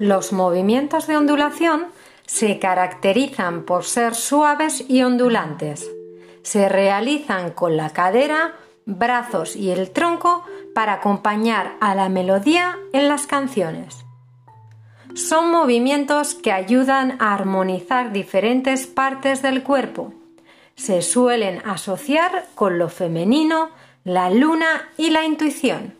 Los movimientos de ondulación se caracterizan por ser suaves y ondulantes. Se realizan con la cadera, brazos y el tronco para acompañar a la melodía en las canciones. Son movimientos que ayudan a armonizar diferentes partes del cuerpo. Se suelen asociar con lo femenino, la luna y la intuición.